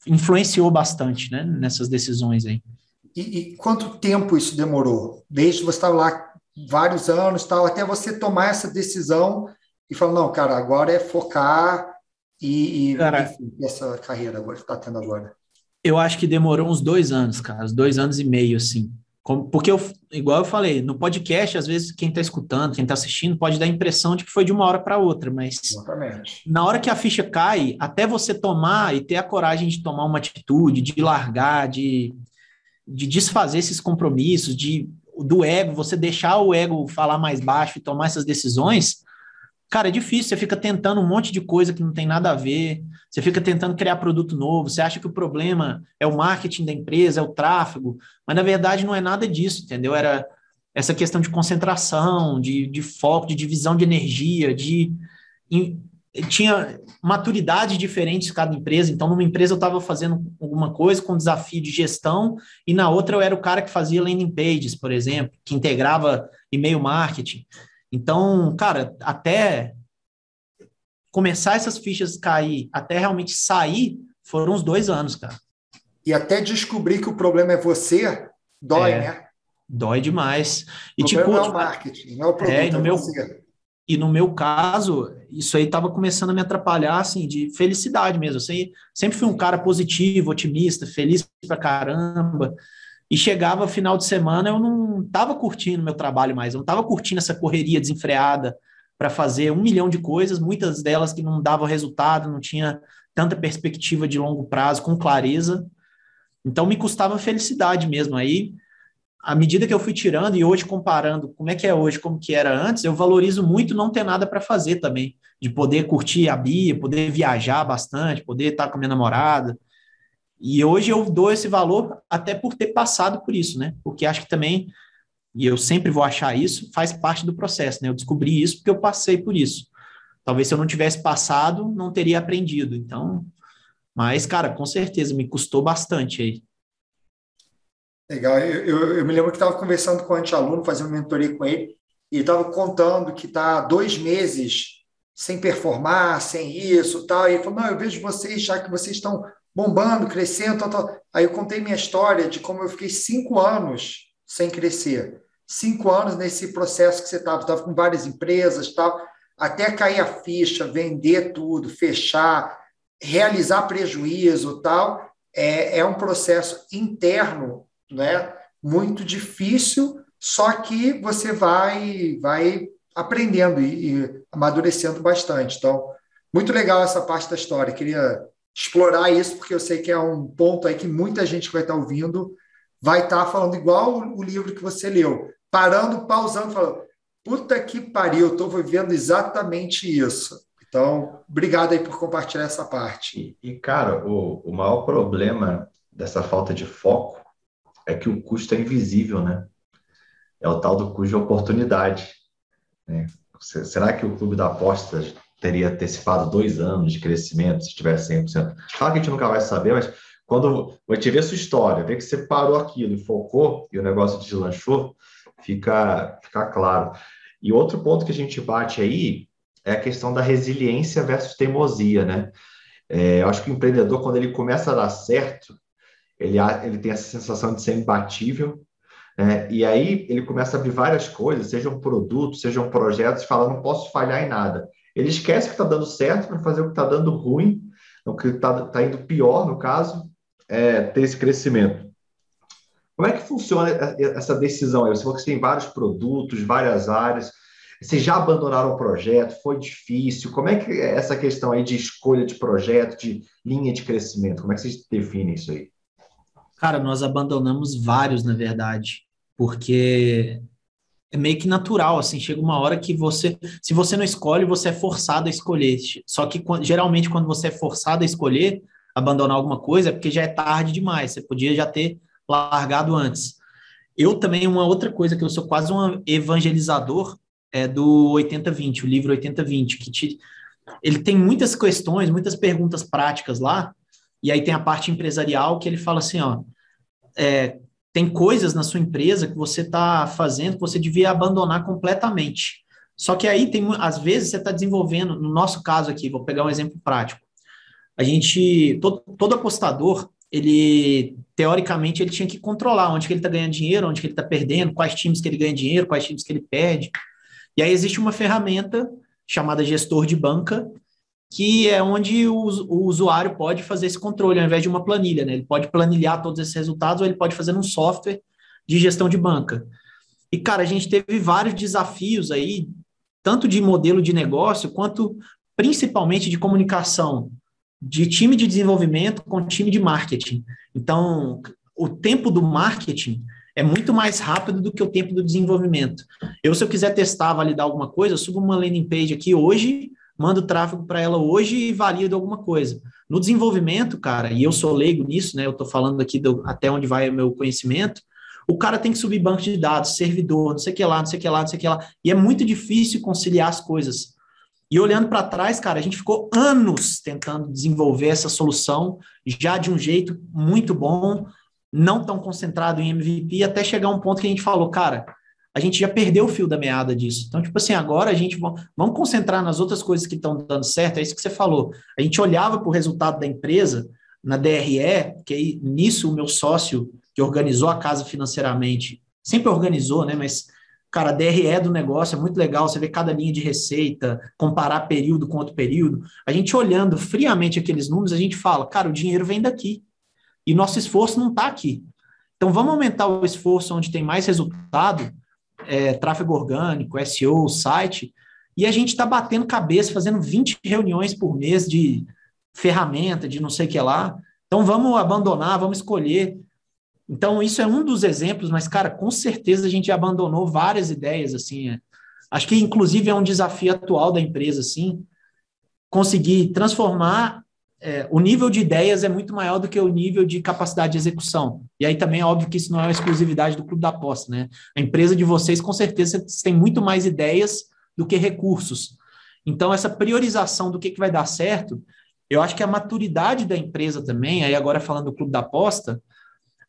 influenciou bastante, né? Nessas decisões aí. E, e quanto tempo isso demorou? Desde você estava lá vários anos, tal, até você tomar essa decisão e falar, não, cara, agora é focar e, e cara, enfim, essa carreira agora que está tendo agora? Eu acho que demorou uns dois anos, cara, uns dois anos e meio, assim. Porque, eu, igual eu falei, no podcast, às vezes quem está escutando, quem está assistindo, pode dar a impressão de que foi de uma hora para outra, mas Exatamente. na hora que a ficha cai, até você tomar e ter a coragem de tomar uma atitude, de largar, de, de desfazer esses compromissos, de do ego, você deixar o ego falar mais baixo e tomar essas decisões, Cara, é difícil, você fica tentando um monte de coisa que não tem nada a ver, você fica tentando criar produto novo, você acha que o problema é o marketing da empresa, é o tráfego, mas na verdade não é nada disso, entendeu? Era essa questão de concentração, de, de foco, de divisão de energia, de. Tinha maturidade diferentes cada empresa, então numa empresa eu estava fazendo alguma coisa com desafio de gestão, e na outra eu era o cara que fazia landing pages, por exemplo, que integrava e-mail marketing. Então, cara, até começar essas fichas cair, até realmente sair, foram uns dois anos, cara. E até descobrir que o problema é você, dói, é, né? Dói demais. E, o tipo, não é o marketing, não é o produto, é, no é meu, você. E no meu caso, isso aí estava começando a me atrapalhar, assim, de felicidade mesmo. Eu sempre fui um cara positivo, otimista, feliz pra caramba. E chegava final de semana, eu não estava curtindo meu trabalho mais, eu não estava curtindo essa correria desenfreada para fazer um milhão de coisas, muitas delas que não davam resultado, não tinha tanta perspectiva de longo prazo, com clareza. Então me custava felicidade mesmo. Aí, à medida que eu fui tirando, e hoje comparando como é que é hoje, como que era antes, eu valorizo muito não ter nada para fazer também, de poder curtir a Bia, poder viajar bastante, poder estar com a minha namorada, e hoje eu dou esse valor até por ter passado por isso, né? Porque acho que também, e eu sempre vou achar isso, faz parte do processo, né? Eu descobri isso porque eu passei por isso. Talvez se eu não tivesse passado, não teria aprendido. Então, mas, cara, com certeza, me custou bastante aí. Legal. Eu, eu, eu me lembro que estava conversando com um anti-aluno, fazendo mentoria com ele, e estava contando que está dois meses sem performar, sem isso tal. E ele falou: Não, eu vejo vocês, já que vocês estão bombando, crescendo, tal, tal. Aí eu contei minha história de como eu fiquei cinco anos sem crescer. Cinco anos nesse processo que você estava, estava com várias empresas, tal, até cair a ficha, vender tudo, fechar, realizar prejuízo, tal, é, é um processo interno, né? Muito difícil, só que você vai, vai aprendendo e, e amadurecendo bastante. Então, muito legal essa parte da história. Queria explorar isso, porque eu sei que é um ponto aí que muita gente que vai estar ouvindo vai estar falando igual o livro que você leu, parando, pausando, falando, puta que pariu, estou vivendo exatamente isso. Então, obrigado aí por compartilhar essa parte. E, e cara, o, o maior problema dessa falta de foco é que o custo é invisível, né? É o tal do custo de oportunidade. Né? Será que o clube da aposta teria antecipado dois anos de crescimento se tivesse 100%? Claro que a gente nunca vai saber, mas quando a gente vê a sua história, vê que você parou aquilo e focou e o negócio deslanchou, fica, fica claro. E outro ponto que a gente bate aí é a questão da resiliência versus teimosia, né? É, eu acho que o empreendedor, quando ele começa a dar certo, ele, ele tem essa sensação de ser imbatível, né? e aí ele começa a abrir várias coisas, sejam produtos, sejam projetos, e fala, não posso falhar em nada. Ele esquece que está dando certo para fazer o que está dando ruim, o que está tá indo pior, no caso, é ter esse crescimento. Como é que funciona essa decisão? Você falou que você tem vários produtos, várias áreas. Vocês já abandonaram o projeto? Foi difícil? Como é que é essa questão aí de escolha de projeto, de linha de crescimento? Como é que vocês definem isso aí? Cara, nós abandonamos vários, na verdade, porque é meio que natural, assim, chega uma hora que você, se você não escolhe, você é forçado a escolher. Só que geralmente quando você é forçado a escolher, abandonar alguma coisa, é porque já é tarde demais, você podia já ter largado antes. Eu também, uma outra coisa que eu sou quase um evangelizador é do 8020, o livro 8020, que te, ele tem muitas questões, muitas perguntas práticas lá, e aí tem a parte empresarial que ele fala assim, ó, é, tem coisas na sua empresa que você está fazendo que você devia abandonar completamente. Só que aí tem, às vezes, você está desenvolvendo, no nosso caso aqui, vou pegar um exemplo prático. A gente, todo, todo apostador, ele teoricamente ele tinha que controlar onde que ele está ganhando dinheiro, onde que ele está perdendo, quais times que ele ganha dinheiro, quais times que ele perde. E aí existe uma ferramenta chamada gestor de banca, que é onde o, o, usuário pode fazer esse controle ao invés de uma planilha, né? Ele pode planilhar todos esses resultados ou ele pode fazer num software de gestão de banca. E, cara, a gente teve vários desafios aí, tanto de modelo de negócio, quanto principalmente de comunicação de time de desenvolvimento com time de marketing. Então, o tempo do marketing é muito mais rápido do que o tempo do desenvolvimento. Eu, se eu quiser testar, validar alguma coisa, eu subo uma landing page aqui hoje, mando tráfego para ela hoje e valido alguma coisa. No desenvolvimento, cara, e eu sou leigo nisso, né? Eu estou falando aqui do, até onde vai o meu conhecimento. O cara tem que subir banco de dados, servidor, não sei o que lá, não sei o que lá, não sei o que lá. E é muito difícil conciliar as coisas. E olhando para trás, cara, a gente ficou anos tentando desenvolver essa solução já de um jeito muito bom, não tão concentrado em MVP, até chegar um ponto que a gente falou, cara, a gente já perdeu o fio da meada disso. Então, tipo assim, agora a gente vamos concentrar nas outras coisas que estão dando certo, é isso que você falou. A gente olhava para o resultado da empresa na DRE, que aí, nisso o meu sócio que organizou a casa financeiramente, sempre organizou, né, mas Cara, a DRE do negócio é muito legal, você vê cada linha de receita, comparar período com outro período. A gente olhando friamente aqueles números, a gente fala, cara, o dinheiro vem daqui. E nosso esforço não está aqui. Então vamos aumentar o esforço onde tem mais resultado, é, tráfego orgânico, SEO, site, e a gente está batendo cabeça, fazendo 20 reuniões por mês de ferramenta, de não sei o que lá. Então vamos abandonar, vamos escolher. Então, isso é um dos exemplos, mas, cara, com certeza a gente abandonou várias ideias, assim. É. Acho que, inclusive, é um desafio atual da empresa, assim, conseguir transformar. É, o nível de ideias é muito maior do que o nível de capacidade de execução. E aí também é óbvio que isso não é uma exclusividade do Clube da Aposta, né? A empresa de vocês, com certeza, tem muito mais ideias do que recursos. Então, essa priorização do que, que vai dar certo, eu acho que a maturidade da empresa também, aí agora falando do Clube da Aposta,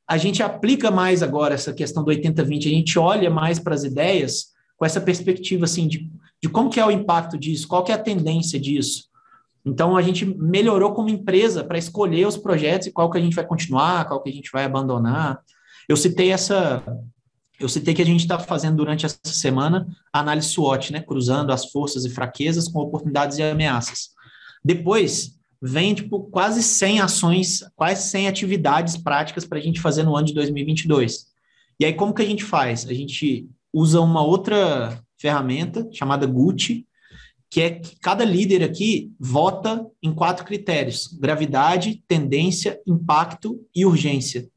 a gente aplica mais agora essa questão do 80-20, a gente olha mais para as ideias com essa perspectiva assim de, de como que é o impacto disso, qual que é a tendência disso. Então a gente melhorou como empresa para escolher os projetos e qual que a gente vai continuar, qual que a gente vai abandonar. Eu citei essa, eu citei que a gente está fazendo durante essa semana a análise SWOT, né, cruzando as forças e fraquezas com oportunidades e ameaças. Depois vem tipo quase 100 ações, quase 100 atividades práticas para a gente fazer no ano de 2022. E aí como que a gente faz? A gente usa uma outra ferramenta chamada Gucci, que é que cada líder aqui vota em quatro critérios: gravidade, tendência, impacto e urgência.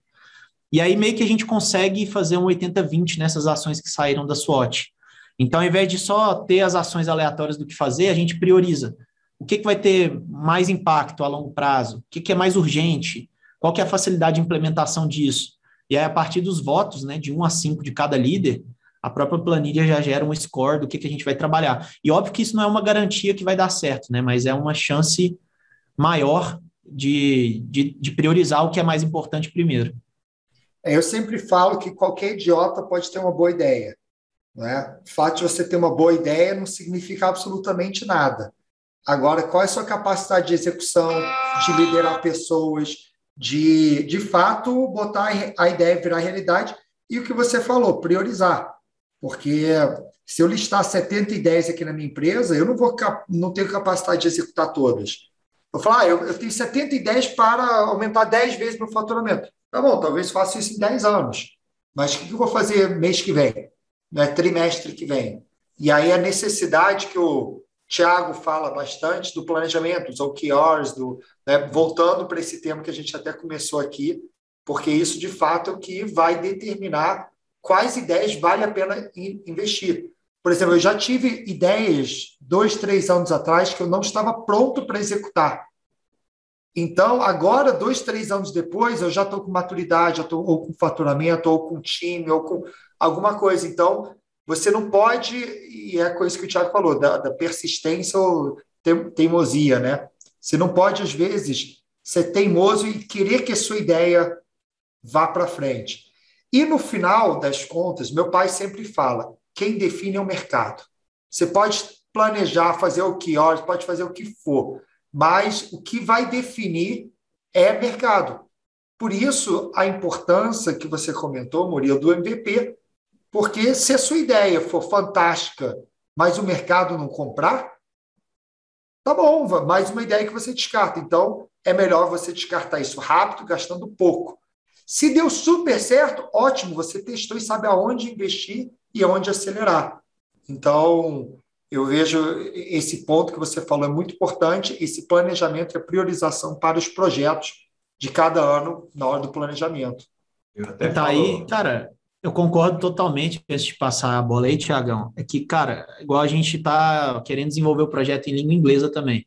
E aí meio que a gente consegue fazer um 80-20 nessas ações que saíram da SWOT. Então, ao invés de só ter as ações aleatórias do que fazer, a gente prioriza o que, que vai ter mais impacto a longo prazo, o que, que é mais urgente, qual que é a facilidade de implementação disso. E aí, a partir dos votos, né, de 1 a 5 de cada líder, a própria planilha já gera um score do que, que a gente vai trabalhar. E óbvio que isso não é uma garantia que vai dar certo, né, mas é uma chance maior de, de, de priorizar o que é mais importante primeiro. É, eu sempre falo que qualquer idiota pode ter uma boa ideia. Né? O fato de você ter uma boa ideia não significa absolutamente nada. Agora, qual é a sua capacidade de execução, de liderar pessoas, de, de fato, botar a ideia virar realidade e o que você falou, priorizar. Porque se eu listar 70 ideias aqui na minha empresa, eu não vou não tenho capacidade de executar todas. Eu falo, ah, eu, eu tenho 70 ideias para aumentar 10 vezes meu faturamento. Tá bom, talvez faça isso em 10 anos. Mas o que eu vou fazer mês que vem? Né? Trimestre que vem? E aí a necessidade que o Tiago fala bastante do planejamento, os OKRs, do, né? voltando para esse tema que a gente até começou aqui, porque isso de fato é o que vai determinar quais ideias vale a pena investir. Por exemplo, eu já tive ideias dois, três anos atrás que eu não estava pronto para executar. Então, agora, dois, três anos depois, eu já estou com maturidade, já estou ou com faturamento, ou com time, ou com alguma coisa. Então, você não pode, e é a coisa que o Tiago falou, da, da persistência ou teimosia, né? Você não pode, às vezes, ser teimoso e querer que a sua ideia vá para frente. E no final das contas, meu pai sempre fala: quem define é o mercado. Você pode planejar, fazer o que horas, pode fazer o que for, mas o que vai definir é mercado. Por isso, a importância que você comentou, Murilo, do MVP, porque se a sua ideia for fantástica, mas o mercado não comprar, tá bom, mais uma ideia que você descarta. Então, é melhor você descartar isso rápido, gastando pouco. Se deu super certo, ótimo, você testou e sabe aonde investir e aonde acelerar. Então, eu vejo esse ponto que você falou é muito importante, esse planejamento e a priorização para os projetos de cada ano na hora do planejamento. Tá falo... aí, cara, eu concordo totalmente antes de passar a bola aí, Tiagão. É que, cara, igual a gente está querendo desenvolver o projeto em língua inglesa também.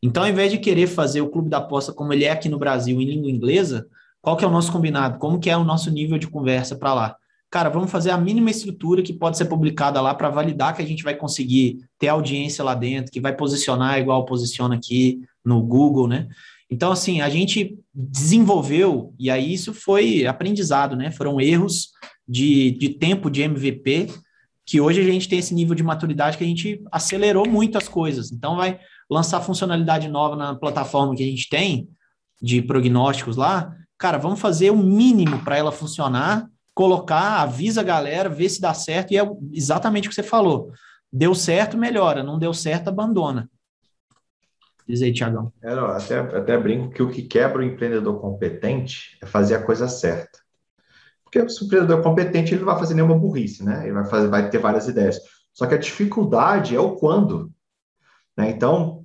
Então, ao invés de querer fazer o clube da aposta como ele é aqui no Brasil em língua inglesa, qual que é o nosso combinado? Como que é o nosso nível de conversa para lá? cara, vamos fazer a mínima estrutura que pode ser publicada lá para validar que a gente vai conseguir ter audiência lá dentro, que vai posicionar igual posiciona aqui no Google, né? Então, assim, a gente desenvolveu, e aí isso foi aprendizado, né? Foram erros de, de tempo de MVP, que hoje a gente tem esse nível de maturidade que a gente acelerou muito as coisas. Então, vai lançar funcionalidade nova na plataforma que a gente tem, de prognósticos lá. Cara, vamos fazer o mínimo para ela funcionar colocar, avisa a galera, vê se dá certo, e é exatamente o que você falou. Deu certo, melhora. Não deu certo, abandona. Diz aí, Tiagão. É, até, até brinco que o que quebra o empreendedor competente é fazer a coisa certa. Porque se o empreendedor competente, ele não vai fazer nenhuma burrice, né? Ele vai, fazer, vai ter várias ideias. Só que a dificuldade é o quando. Né? Então,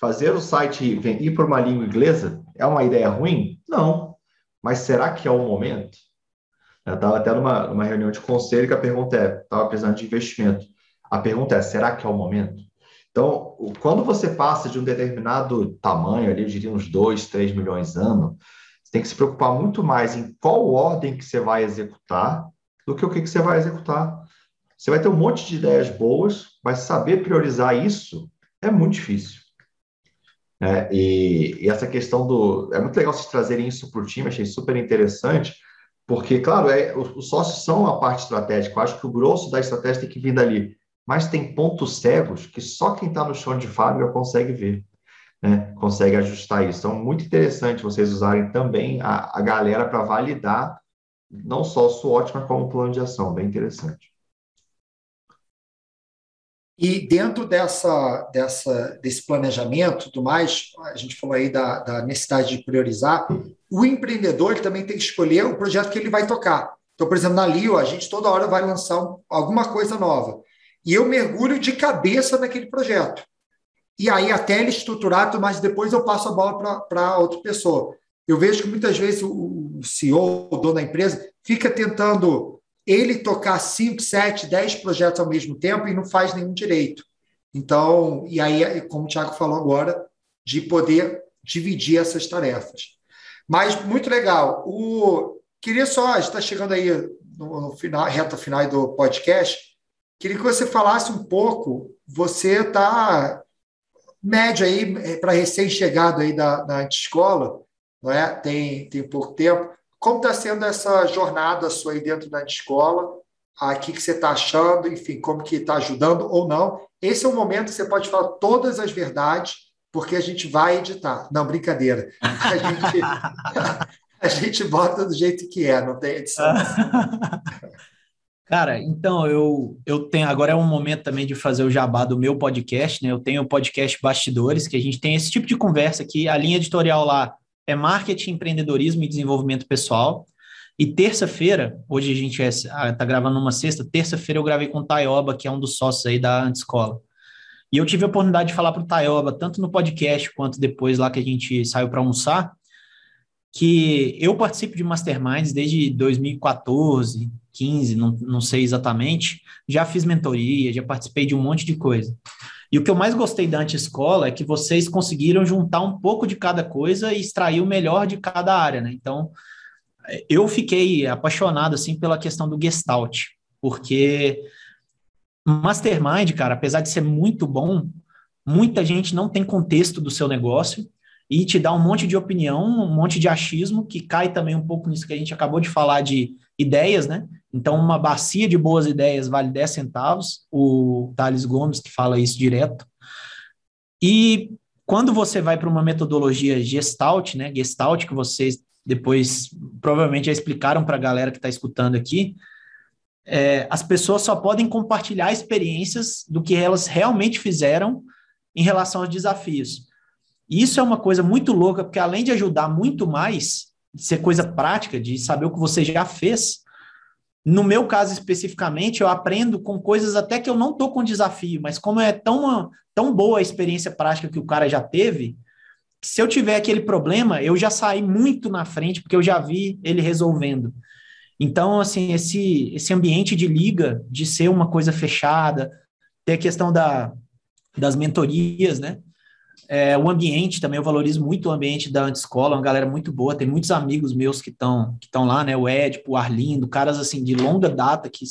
fazer o site ir para uma língua inglesa é uma ideia ruim? Não. Mas será que é o momento? Eu estava até numa, numa reunião de conselho que a pergunta é: estava precisando de investimento. A pergunta é: será que é o momento? Então, quando você passa de um determinado tamanho, ali, eu diria uns 2, 3 milhões ano, você tem que se preocupar muito mais em qual ordem que você vai executar do que o que, que você vai executar. Você vai ter um monte de ideias boas, mas saber priorizar isso é muito difícil. É, e, e, essa questão do. É muito legal vocês trazerem isso para o time, achei super interessante, porque, claro, é, os sócios são a parte estratégica. Eu acho que o grosso da estratégia tem que vir dali. Mas tem pontos cegos que só quem está no chão de fábrica consegue ver, né? consegue ajustar isso. Então, muito interessante vocês usarem também a, a galera para validar não só o SWOT, mas como plano de ação. Bem interessante. E dentro dessa, dessa, desse planejamento, do mais, a gente falou aí da, da necessidade de priorizar, o empreendedor também tem que escolher o projeto que ele vai tocar. Então, por exemplo, na Lio, a gente toda hora vai lançar um, alguma coisa nova. E eu mergulho de cabeça naquele projeto. E aí, até ele estruturar, mas depois eu passo a bola para outra pessoa. Eu vejo que muitas vezes o CEO, o dono da empresa, fica tentando ele tocar 5, 7, 10 projetos ao mesmo tempo e não faz nenhum direito. Então, e aí, como o Tiago falou agora, de poder dividir essas tarefas. Mas muito legal. O, queria só, está chegando aí no, no final, reta final do podcast, queria que você falasse um pouco. Você está médio aí é, para recém-chegado aí da, da escola, não é? Tem, tem pouco tempo. Como está sendo essa jornada sua aí dentro da escola? O que, que você está achando? Enfim, como que está ajudando ou não? Esse é o momento que você pode falar todas as verdades, porque a gente vai editar. Não, brincadeira. A gente, a gente bota do jeito que é, não tem edição. Cara, então eu, eu tenho. Agora é um momento também de fazer o jabá do meu podcast, né? Eu tenho o podcast Bastidores, que a gente tem esse tipo de conversa aqui. A linha editorial lá é marketing, empreendedorismo e desenvolvimento pessoal. E terça-feira, hoje a gente está ah, gravando numa sexta, terça-feira eu gravei com o Taioba, que é um dos sócios aí da Antescola. E eu tive a oportunidade de falar para o Taioba, tanto no podcast quanto depois lá que a gente saiu para almoçar, que eu participo de masterminds desde 2014, 15, não, não sei exatamente, já fiz mentoria, já participei de um monte de coisa. E o que eu mais gostei da Anti-Escola é que vocês conseguiram juntar um pouco de cada coisa e extrair o melhor de cada área, né? Então, eu fiquei apaixonado, assim, pela questão do Gestalt, porque Mastermind, cara, apesar de ser muito bom, muita gente não tem contexto do seu negócio e te dá um monte de opinião, um monte de achismo, que cai também um pouco nisso que a gente acabou de falar de ideias, né? Então, uma bacia de boas ideias vale 10 centavos, o Thales Gomes que fala isso direto. E quando você vai para uma metodologia Gestalt, né? Gestalt, que vocês depois provavelmente já explicaram para a galera que está escutando aqui, é, as pessoas só podem compartilhar experiências do que elas realmente fizeram em relação aos desafios. E isso é uma coisa muito louca, porque além de ajudar muito mais, de ser coisa prática, de saber o que você já fez, no meu caso especificamente, eu aprendo com coisas até que eu não estou com desafio, mas como é tão, tão boa a experiência prática que o cara já teve, se eu tiver aquele problema, eu já saí muito na frente, porque eu já vi ele resolvendo. Então, assim, esse, esse ambiente de liga, de ser uma coisa fechada, tem a questão da, das mentorias, né? É, o ambiente também, eu valorizo muito o ambiente da Antescola, uma galera muito boa, tem muitos amigos meus que estão que lá, né? O Ed, o Arlindo, caras assim de longa data que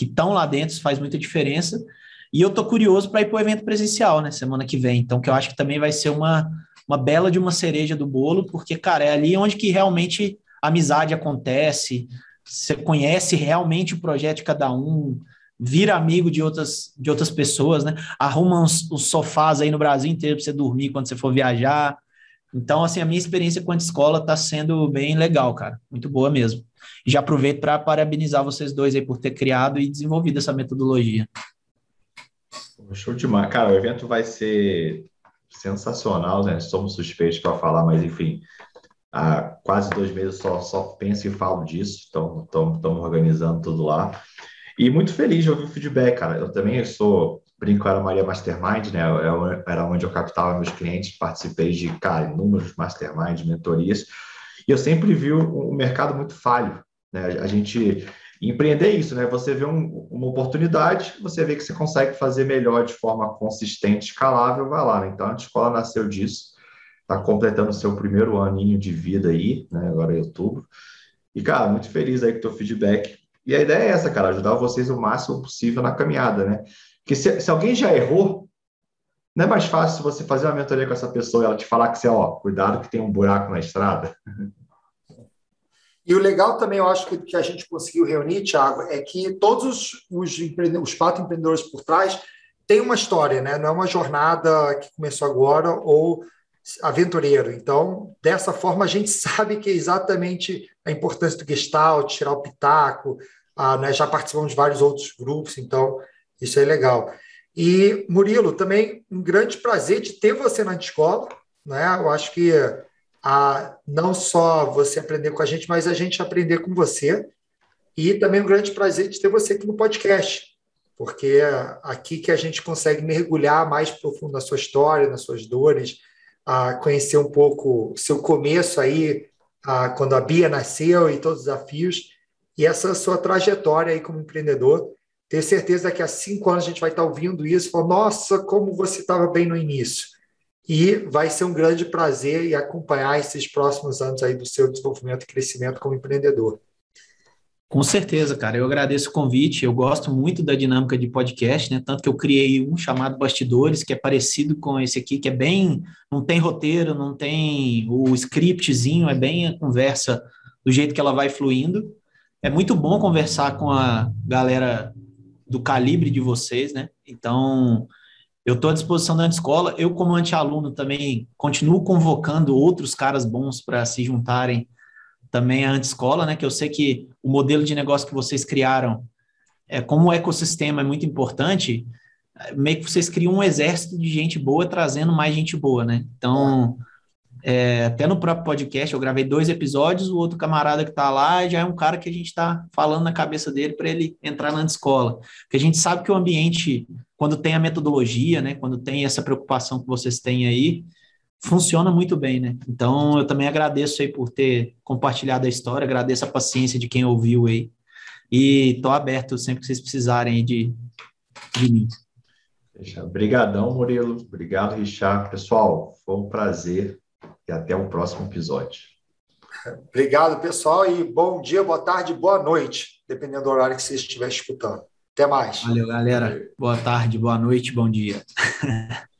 estão lá dentro, faz muita diferença. E eu tô curioso para ir para o evento presencial, né? Semana que vem. Então, que eu acho que também vai ser uma, uma bela de uma cereja do bolo, porque, cara, é ali onde que realmente a amizade acontece, você conhece realmente o projeto de cada um, vira amigo de outras, de outras pessoas, né? Arruma uns, os sofás aí no Brasil inteiro para você dormir quando você for viajar. Então, assim, a minha experiência com a escola está sendo bem legal, cara. Muito boa mesmo. Já aproveito para parabenizar vocês dois aí por ter criado e desenvolvido essa metodologia. Show demais. Cara, o evento vai ser sensacional, né? Somos suspeitos para falar, mas enfim, há quase dois meses só, só penso e falo disso, então estamos organizando tudo lá. E muito feliz de ouvir o feedback, cara. Eu também sou, brinco, era Maria Mastermind, né? Era onde eu captava meus clientes, participei de, cara, inúmeros masterminds, mentorias, e eu sempre vi o, mercado muito falho, né? A gente empreender isso, né? Você vê um, uma oportunidade, você vê que você consegue fazer melhor de forma consistente, escalável, vai lá. Né? Então, a escola nasceu disso, está completando seu primeiro aninho de vida aí, né? Agora é outubro. E, cara, muito feliz aí com o teu feedback. E a ideia é essa, cara, ajudar vocês o máximo possível na caminhada, né? Porque se, se alguém já errou, não é mais fácil você fazer uma mentoria com essa pessoa e ela te falar que você, ó, cuidado que tem um buraco na estrada. E o legal também, eu acho que, que a gente conseguiu reunir, Thiago, é que todos os, os, os quatro empreendedores por trás têm uma história, né? Não é uma jornada que começou agora ou aventureiro. Então, dessa forma, a gente sabe que é exatamente a importância do Gestalt, tirar o pitaco, ah, né? já participamos de vários outros grupos, então isso é legal. E, Murilo, também um grande prazer de ter você na escola. Né? Eu acho que a não só você aprender com a gente, mas a gente aprender com você. E também um grande prazer de ter você aqui no podcast, porque é aqui que a gente consegue mergulhar mais profundo na sua história, nas suas dores, a conhecer um pouco seu começo aí, a, quando a Bia nasceu e todos os desafios, e essa sua trajetória aí como empreendedor. Tenho certeza que há cinco anos a gente vai estar ouvindo isso falar, nossa, como você estava bem no início. E vai ser um grande prazer e acompanhar esses próximos anos aí do seu desenvolvimento e crescimento como empreendedor. Com certeza, cara. Eu agradeço o convite. Eu gosto muito da dinâmica de podcast, né? Tanto que eu criei um chamado Bastidores, que é parecido com esse aqui, que é bem. Não tem roteiro, não tem o scriptzinho, é bem a conversa do jeito que ela vai fluindo. É muito bom conversar com a galera do calibre de vocês, né? Então, eu estou à disposição da escola. Eu, como anti-aluno, também continuo convocando outros caras bons para se juntarem também à escola, né? Que eu sei que o modelo de negócio que vocês criaram, é, como o ecossistema é muito importante, meio que vocês criam um exército de gente boa trazendo mais gente boa, né? Então, é, até no próprio podcast, eu gravei dois episódios, o outro camarada que está lá já é um cara que a gente está falando na cabeça dele para ele entrar na escola. Porque a gente sabe que o ambiente, quando tem a metodologia, né, quando tem essa preocupação que vocês têm aí, funciona muito bem, né? Então, eu também agradeço aí por ter compartilhado a história, agradeço a paciência de quem ouviu aí. E estou aberto sempre que vocês precisarem de, de mim. Obrigadão, Murilo. Obrigado, Richard. Pessoal, foi um prazer e até o próximo episódio. Obrigado, pessoal, e bom dia, boa tarde, boa noite, dependendo do horário que você estiver escutando. Até mais. Valeu, galera. Boa tarde, boa noite, bom dia.